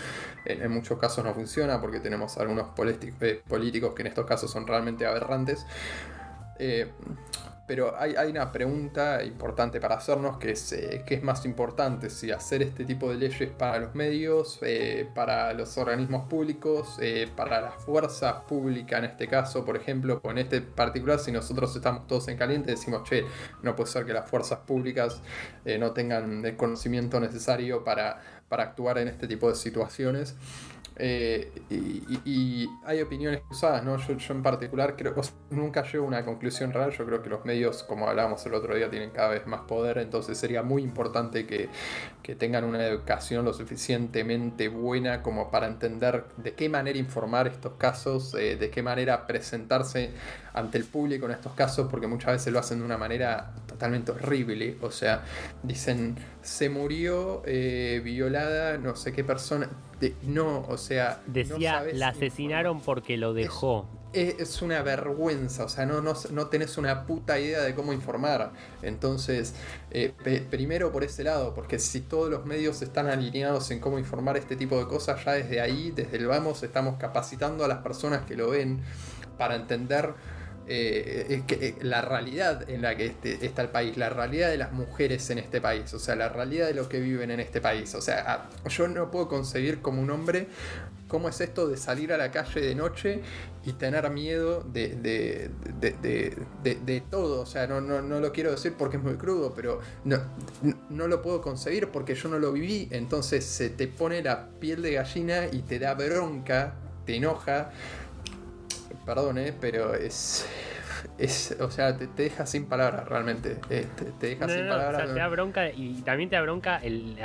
en, muchos casos no funciona, porque tenemos algunos políticos que en estos casos son realmente aberrantes. Pero hay, una pregunta importante para hacernos que es eh, qué es más importante, si hacer este tipo de leyes para los medios, eh, para los organismos públicos, eh, para la fuerza pública en este caso, por ejemplo, con este particular, si nosotros estamos todos en caliente, decimos, che, no puede ser que las fuerzas públicas no tengan el conocimiento necesario para, para actuar en este tipo de situaciones. Eh, y, hay opiniones cruzadas, ¿no? Yo, en particular creo que nunca llego a una conclusión real. Yo creo que los medios, como hablábamos el otro día, tienen cada vez más poder. Entonces sería muy importante que, tengan una educación lo suficientemente buena como para entender de qué manera informar estos casos, eh, de qué manera presentarse ante el público en estos casos, porque muchas veces lo hacen de una manera totalmente horrible. O sea, dicen, se murió eh, violada no sé qué persona no, o sea. Decía, la asesinaron porque lo dejó. Es, una vergüenza, o sea, no, no, no, tenés una puta idea de cómo informar. Entonces, eh, primero por ese lado, porque si todos los medios están alineados en cómo informar este tipo de cosas, ya desde ahí, desde el vamos, estamos capacitando a las personas que lo ven para entender eh, eh, la realidad en la que este, está el país, la realidad de las mujeres en este país, o sea, la realidad de los que viven en este país. O sea, ah, yo no puedo concebir como un hombre cómo es esto de salir a la calle de noche y tener miedo de, de, todo. O sea, no, no, no, lo quiero decir porque es muy crudo, pero no, no, lo puedo concebir porque yo no lo viví. Entonces se te pone la piel de gallina y te da bronca, te enoja perdón, eh, pero es, (laughs) es, o sea, te, deja sin palabras realmente. Eh, te, deja sin palabras. O sea, te da bronca y también te da bronca el,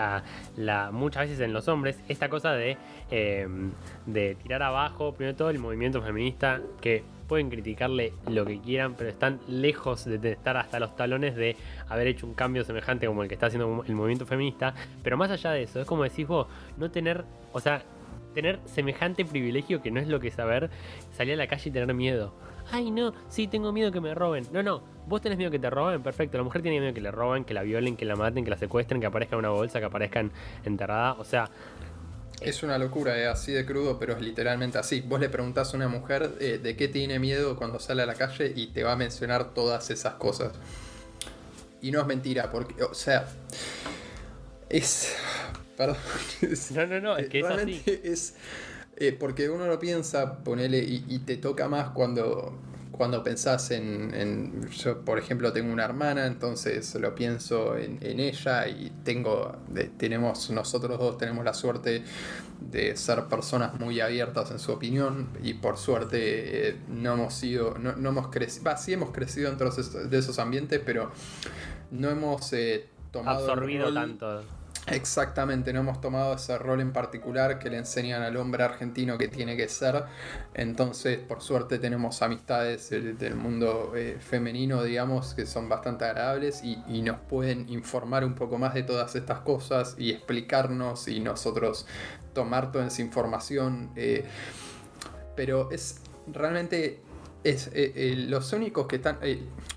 la, muchas veces en los hombres esta cosa de, em, de tirar abajo, primero todo el movimiento feminista, que pueden criticarle lo que quieran, pero están lejos de estar hasta los talones de haber hecho un cambio semejante como el que está haciendo el movimiento feminista. Pero más allá de eso, es como decís vos, no tener, o sea, tener semejante privilegio que no es lo que saber salir a la calle y tener miedo. Ay, no, sí, tengo miedo que me roben. No, no, vos tenés miedo que te roben, perfecto. La mujer tiene miedo que le roben, que la violen, que la maten, que la secuestren, que aparezca en una bolsa, que aparezcan enterrada. O sea, es una locura, es así de crudo, pero es literalmente así. Vos le preguntás a una mujer eh, de qué tiene miedo cuando sale a la calle y te va a mencionar todas esas cosas. Y no es mentira, porque, o sea, es Perdón. (laughs) no, no, no, es que Realmente es eh, porque uno lo piensa, ponele, y, te toca más cuando, cuando pensás en, Yo, por ejemplo, tengo una hermana, entonces lo pienso en, ella y tengo. tenemos, nosotros dos tenemos la suerte de ser personas muy abiertas en su opinión y por suerte eh, no hemos sido. No, hemos crecido. sí hemos crecido dentro de esos ambientes, pero no hemos eh, tomado. Absorbido tanto Exactamente, no hemos tomado ese rol en particular que le enseñan al hombre argentino que tiene que ser. Entonces, por suerte, tenemos amistades del, mundo eh, femenino, digamos, que son bastante agradables y, nos pueden informar un poco más de todas estas cosas y explicarnos y nosotros tomar toda esa información. Eh, pero es realmente es eh, los únicos que están,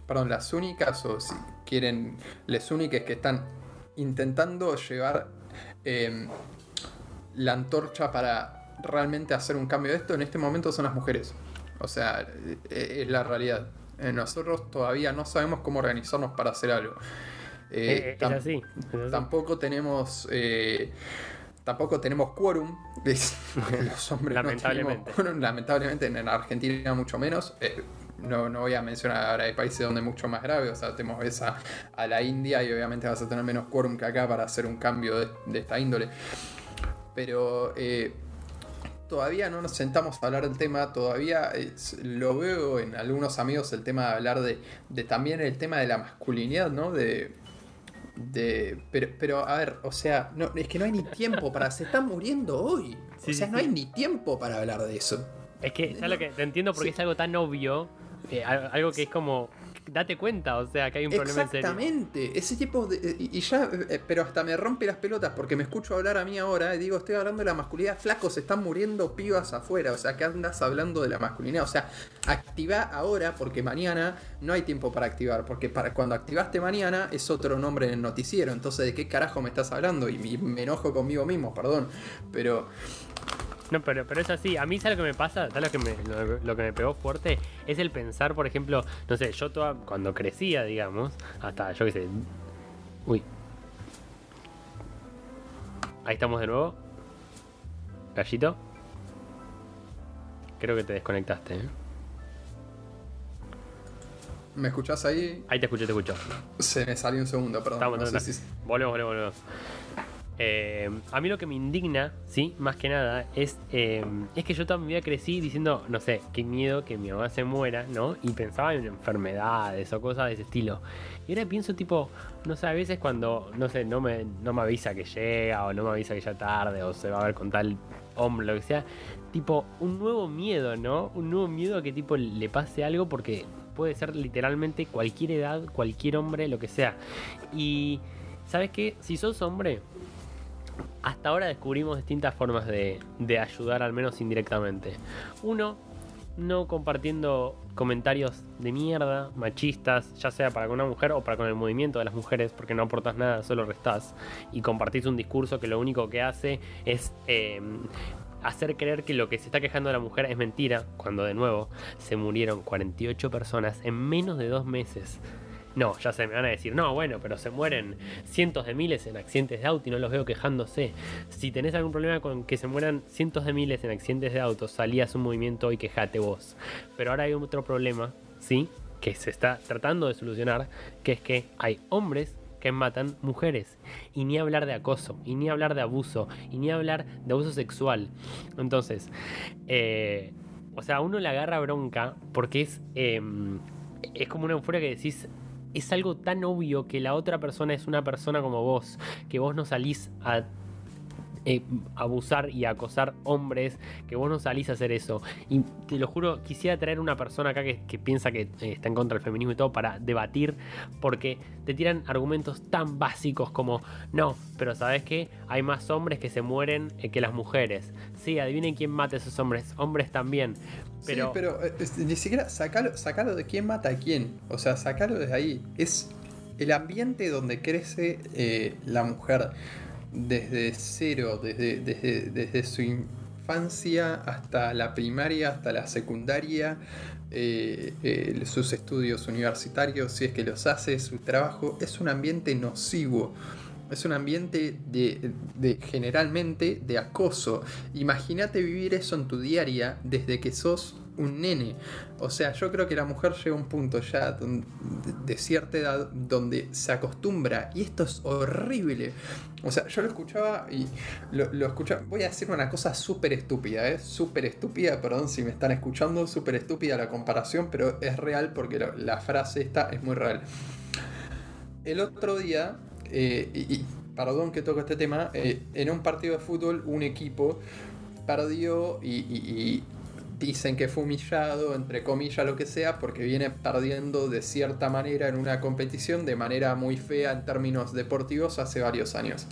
perdón, las únicas o si quieren, las únicas que están intentando llevar em, la antorcha para realmente hacer un cambio de esto, en este momento son las mujeres. O sea, e-, es la realidad. Eh, nosotros todavía no sabemos cómo organizarnos para hacer algo. Eh, es, así, Tampoco tenemos. Eh, tampoco tenemos quórum. (laughs) Los hombres lamentablemente. lamentablemente en Argentina mucho menos no, no voy a mencionar ahora, hay países donde es mucho más grave, o sea, tenemos esa a la India y obviamente vas a tener menos quórum que acá para hacer un cambio de, esta índole. Pero eh, todavía no nos sentamos a hablar del tema, todavía lo veo en algunos amigos el tema de hablar de, de, también el tema de la masculinidad, ¿no? De, de pero, pero a ver, o sea, no, es que no hay ni tiempo para. Se están muriendo hoy. Sí, o sea, sí, no sí. hay ni tiempo para hablar de eso. Es que, ¿sabes lo que? Te entiendo porque es algo tan obvio, eh, al- algo que es como, date cuenta, o sea, que hay un problema en serio. Exactamente, ese tipo de. Y, y ya, eh, pero hasta me rompe las pelotas porque me escucho hablar a mí ahora y digo, estoy hablando de la masculinidad, flacos, están muriendo pibas afuera, o sea, que andas hablando de la masculinidad, o sea, activa ahora porque mañana no hay tiempo para activar, porque para cuando activaste mañana es otro nombre en el noticiero, entonces, ¿de qué carajo me estás hablando? Y me enojo conmigo mismo, perdón, pero. No, pero, pero es así. A mí, ¿sabes lo que me pasa? ¿Sabes lo que me, lo, lo que me pegó fuerte? Es el pensar, por ejemplo, no sé, yo toda, cuando crecía, digamos, hasta, yo qué sé. Uy. Ahí estamos de nuevo. Gallito. Creo que te desconectaste, ¿eh? ¿Me escuchás ahí? Ahí te escucho, te escucho. Se me salió un segundo, perdón. Estamos, no sé estamos, si- Volvemos, volvemos, volvemos. Eh, a mí lo que me indigna, sí, más que nada, es, eh, es que yo vida crecí diciendo, no sé, qué miedo que mi mamá se muera, ¿no? Y pensaba en enfermedades o cosas de ese estilo. Y ahora pienso, tipo, no sé, a veces cuando, no sé, no me, no me avisa que llega o no me avisa que ya tarde o se va a ver con tal hombre, lo que sea, tipo, un nuevo miedo, ¿no? Un nuevo miedo a que, tipo, le pase algo porque puede ser literalmente cualquier edad, cualquier hombre, lo que sea. Y, ¿sabes qué? Si sos hombre, hasta ahora descubrimos distintas formas de, ayudar, al menos indirectamente. Uno, no compartiendo comentarios de mierda, machistas, ya sea para con una mujer o para con el movimiento de las mujeres, porque no aportas nada, solo restás. Y compartís un discurso que lo único que hace es eh, hacer creer que lo que se está quejando de la mujer es mentira, cuando de nuevo se murieron 48 personas en menos de dos meses. No, ya se me van a decir, no, bueno, pero se mueren cientos de miles en accidentes de auto y no los veo quejándose. Si tenés algún problema con que se mueran cientos de miles en accidentes de auto, salías un movimiento y quejate vos. Pero ahora hay otro problema, ¿sí? Que se está tratando de solucionar, que es que hay hombres que matan mujeres. Y ni hablar de acoso, y ni hablar de abuso, y ni hablar de abuso sexual. Entonces, eh, o sea, uno le agarra bronca porque es, eh, es como una euforia que decís, es algo tan obvio que la otra persona es una persona como vos, que vos no salís a eh, abusar y acosar hombres, que vos no salís a hacer eso. Y te lo juro, quisiera traer una persona acá que, que piensa que eh, está en contra del feminismo y todo para debatir, porque te tiran argumentos tan básicos como, no, pero ¿sabes qué? Hay más hombres que se mueren eh, que las mujeres. Sí, adivinen quién mata a esos hombres, hombres también. Pero, Sí, pero ni siquiera sacalo, sacalo de quién mata a quién. O sea, sacalo desde ahí. Es el ambiente donde crece eh, la mujer desde cero, desde, desde, desde su infancia hasta la primaria, hasta la secundaria, eh, sus estudios universitarios, si es que los hace, su trabajo, es un ambiente nocivo. Es un ambiente de, de generalmente de acoso. Imagínate vivir eso en tu diaria desde que sos un nene. O sea, yo creo que la mujer llega a un punto ya de cierta edad donde se acostumbra y esto es horrible. O sea, yo lo escuchaba y lo, escuchaba. Voy a decir una cosa súper estúpida, ¿eh? Súper estúpida, perdón si me están escuchando, súper estúpida la comparación, pero es real porque la frase esta es muy real. El otro día, eh, y, perdón que toco este tema, eh, en un partido de fútbol un equipo perdió y dicen que fue humillado, entre comillas lo que sea, porque viene perdiendo de cierta manera en una competición de manera muy fea en términos deportivos hace varios años.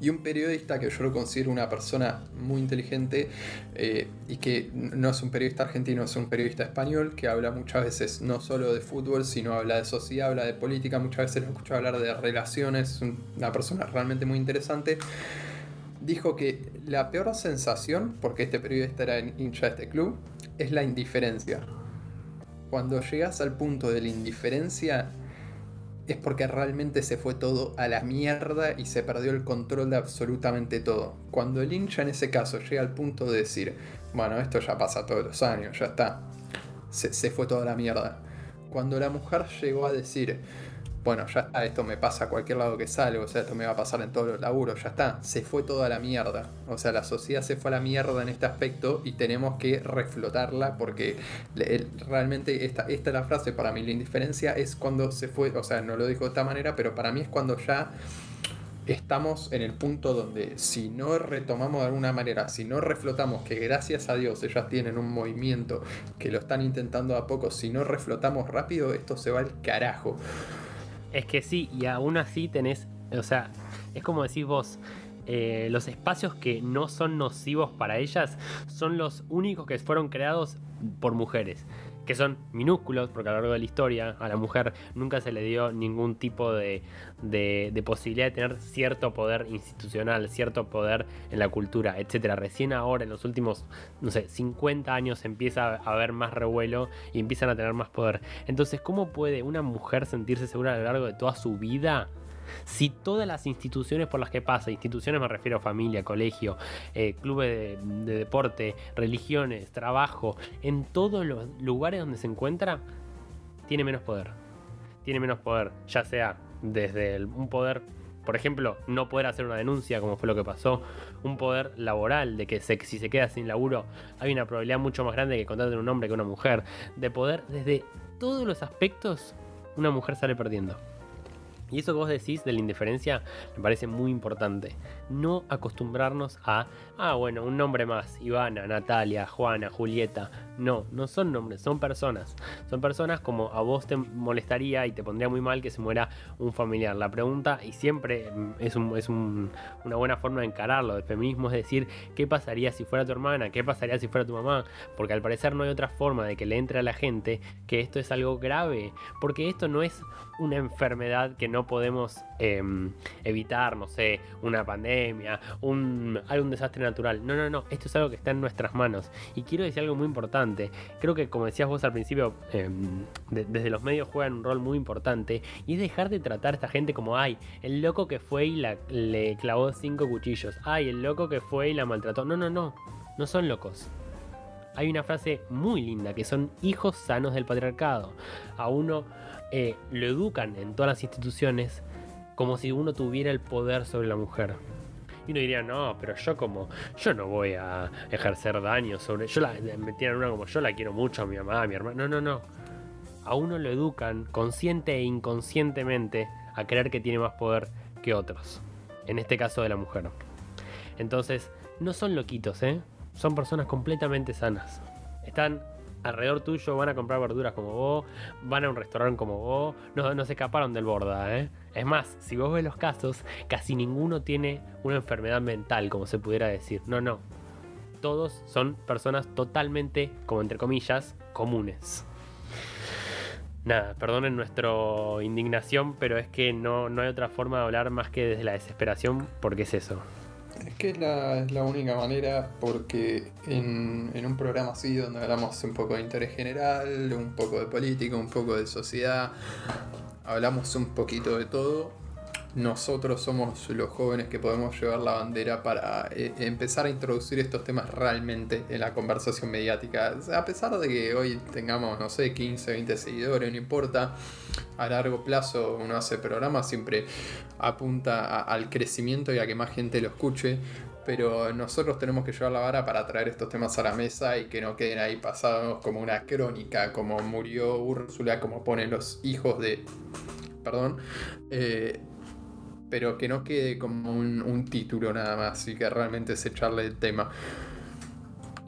Y un periodista que yo lo considero una persona muy inteligente eh, y que no es un periodista argentino, es un periodista español que habla muchas veces no solo de fútbol, sino habla de sociedad, habla de política, muchas veces lo escucho hablar de relaciones, es un- una persona realmente muy interesante. Dijo que la peor sensación, porque este periodista era hincha de este club, es la indiferencia. Cuando llegas al punto de la indiferencia, es porque realmente se fue todo a la mierda y se perdió el control de absolutamente todo. Cuando el hincha en ese caso llega al punto de decir, bueno, esto ya pasa todos los años, ya está, se, se fue toda la mierda. Cuando la mujer llegó a decir, bueno, ya está, esto me pasa a cualquier lado que salgo, o sea, esto me va a pasar en todos los laburos, ya está, se fue toda la mierda. O sea, la sociedad se fue a la mierda en este aspecto y tenemos que reflotarla porque realmente esta, esta es la frase para mí, la indiferencia es cuando se fue, o sea, no lo dijo de esta manera, pero para mí es cuando ya estamos en el punto donde si no retomamos de alguna manera, si no reflotamos que gracias a Dios ellas tienen un movimiento que lo están intentando a poco, si no reflotamos rápido, esto se va al carajo. Es que sí, y aún así tenés, o sea, es como decís vos, eh, los espacios que no son nocivos para ellas son los únicos que fueron creados por mujeres que son minúsculos, porque a lo largo de la historia a la mujer nunca se le dio ningún tipo de, posibilidad de tener cierto poder institucional, cierto poder en la cultura, etc. Recién ahora, en los últimos, no sé, 50 años empieza a haber más revuelo y empiezan a tener más poder. Entonces, ¿cómo puede una mujer sentirse segura a lo largo de toda su vida? Si todas las instituciones por las que pasa, instituciones me refiero a familia, colegio, eh, clubes de, deporte, religiones, trabajo, en todos los lugares donde se encuentra, tiene menos poder. Tiene menos poder, ya sea desde un poder por ejemplo, no poder hacer una denuncia, como fue lo que pasó, un poder laboral, de que si se queda sin laburo hay una probabilidad mucho más grande de que contraten un hombre que una mujer, de poder, desde todos los aspectos, una mujer sale perdiendo. Y eso que vos decís de la indiferencia me parece muy importante. No acostumbrarnos a, ah, bueno, un nombre más, Ivana, Natalia, Juana, Julieta. No, no son nombres, son personas. Son personas como a vos te molestaría y te pondría muy mal que se muera un familiar. La pregunta, y siempre mm, es, es una buena forma de encararlo, del feminismo, es decir, ¿qué pasaría si fuera tu hermana? ¿Qué pasaría si fuera tu mamá? Porque al parecer no hay otra forma de que le entre a la gente que esto es algo grave. Porque esto no es una enfermedad que no podemos em, evitar, no sé, una pandemia, un, algún desastre natural. No, no, no, esto es algo que está en nuestras manos. Y quiero decir algo muy importante. Creo que como decías vos al principio, em, desde los medios juegan un rol muy importante y es dejar de tratar a esta gente como, ay, el loco que fue y la, le clavó cinco cuchillos, ay, el loco que fue y la maltrató. No, no, no, no son locos hay una frase muy linda que son hijos sanos del patriarcado. A uno eh, lo educan en todas las instituciones como si uno tuviera el poder sobre la mujer. Y uno diría, no, pero yo como, yo no voy a ejercer daño sobre, yo la, me una como yo la quiero mucho a mi mamá, a mi hermana, no, no, no. A uno lo educan consciente e inconscientemente a creer que tiene más poder que otros. En este caso de la mujer. Entonces, no son loquitos, ¿eh? Son personas completamente sanas. Están alrededor tuyo van a comprar verduras como vos, van a un restaurante como vos, no, se escaparon del borda, ¿eh? Es más, si vos ves los casos, casi ninguno tiene una enfermedad mental, como se pudiera decir. No, no. Todos son personas totalmente, como entre comillas, comunes. Nada, perdonen nuestra indignación, pero es que no, no hay otra forma de hablar más que desde la desesperación, porque es eso. Es que es la, única manera porque en, un programa así donde hablamos un poco de interés general, un poco de política, un poco de sociedad, hablamos un poquito de todo, nosotros somos los jóvenes que podemos llevar la bandera para eh, empezar a introducir estos temas realmente en la conversación mediática. A pesar de que hoy tengamos, no sé, 15, 20 seguidores, no importa, a largo plazo uno hace programas, siempre apunta al crecimiento y a que más gente lo escuche. Pero nosotros tenemos que llevar la vara para traer estos temas a la mesa y que no queden ahí pasados como una crónica, como murió Úrsula, como ponen los hijos de perdón, eh, pero que no quede como un, título nada más y que realmente es echarle el tema.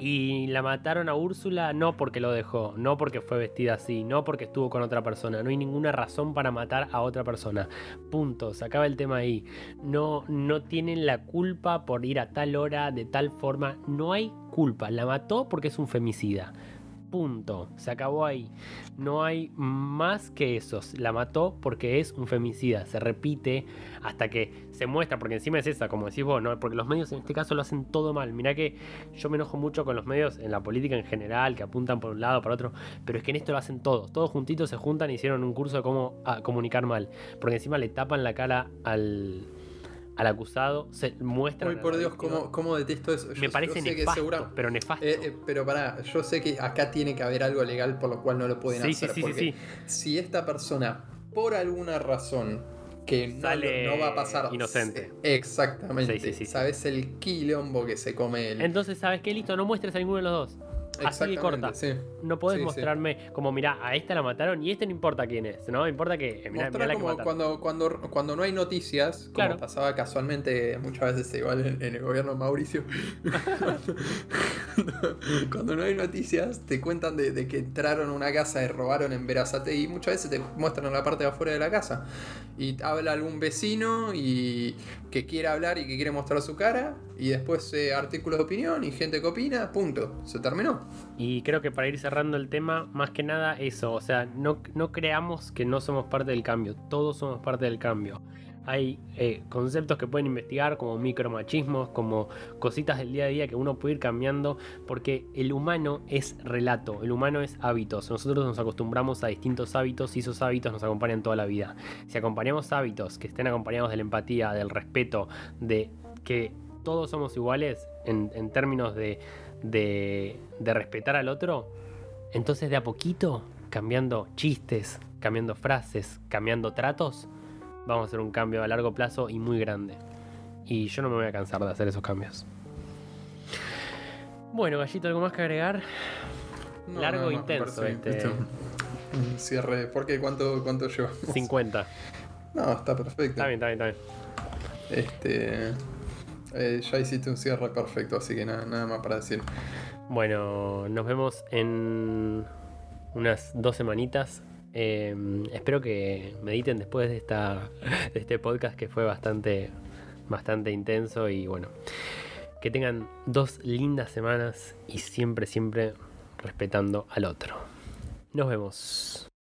Y la mataron a Úrsula no porque lo dejó, no porque fue vestida así, no porque estuvo con otra persona. No hay ninguna razón para matar a otra persona. Punto. Se acaba el tema ahí. No, no tienen la culpa por ir a tal hora, de tal forma. No hay culpa. La mató porque es un femicida. Punto. Se acabó ahí. No hay más que eso. La mató porque es un femicida. Se repite hasta que se muestra, porque encima es esa, como decís vos, ¿no? Porque los medios en este caso lo hacen todo mal. Mirá que yo me enojo mucho con los medios en la política en general, que apuntan por un lado, por otro, pero es que en esto lo hacen todos. Todos juntitos se juntan y hicieron un curso de cómo ah, comunicar mal. Porque encima le tapan la cara al al acusado, se muestra. Uy, por Dios, ¿cómo, detesto eso? Me parece nefasto, pero nefasto. Eh, eh, pero pará, yo sé que acá tiene que haber algo legal por lo cual no lo pueden hacer. Sí, sí, porque si esta persona por alguna razón que no, Sale no va a pasar. inocente. Exactamente. Sí, sí, sí, sí. Sabes el quilombo que se come el. Entonces, ¿sabes qué? Listo, no muestres a ninguno de los dos. Así corta. sí. No podés Sí, sí. mostrarme como, mirá, a esta la mataron y este no importa quién es, ¿no? Importa que, eh, mirá, la que como mataron. cuando, cuando, cuando no hay noticias, como Claro. pasaba casualmente muchas veces igual en, en el gobierno de Mauricio. (laughs) (laughs) cuando no hay noticias, te cuentan de, que entraron a una casa y robaron en Verazate y muchas veces te muestran la parte de afuera de la casa. Y habla algún vecino y que quiere hablar y que quiere mostrar su cara. Y después artículos de opinión y gente que opina, punto. Se terminó. Y creo que para ir cerrando el tema, más que nada eso, o sea, no, no creamos que no somos parte del cambio, todos somos parte del cambio. Hay eh, conceptos que pueden investigar como micromachismos, como cositas del día a día que uno puede ir cambiando, porque el humano es relato, el humano es hábitos. Nosotros nos acostumbramos a distintos hábitos y esos hábitos nos acompañan toda la vida. Si acompañamos hábitos que estén acompañados de la empatía, del respeto, de que todos somos iguales en, términos de, de respetar al otro, entonces de a poquito, cambiando chistes, cambiando frases, cambiando tratos, vamos a hacer un cambio a largo plazo y muy grande. Y yo no me voy a cansar de hacer esos cambios. Bueno, Gallito, ¿algo más que agregar? No, Largo no, e no, intenso este. Esto- Un cierre. ¿Por qué? ¿Cuánto, cuánto llevamos? 50. No, está perfecto. Está bien, está bien, está bien. Este. eh, ya hiciste un cierre perfecto, así que nada, nada más para decir. Bueno, nos vemos en unas dos semanitas. Eh, espero que mediten después de, esta, (laughs) de este podcast que fue bastante, bastante intenso y bueno, que tengan dos lindas semanas y siempre, siempre respetando al otro. Nos vemos.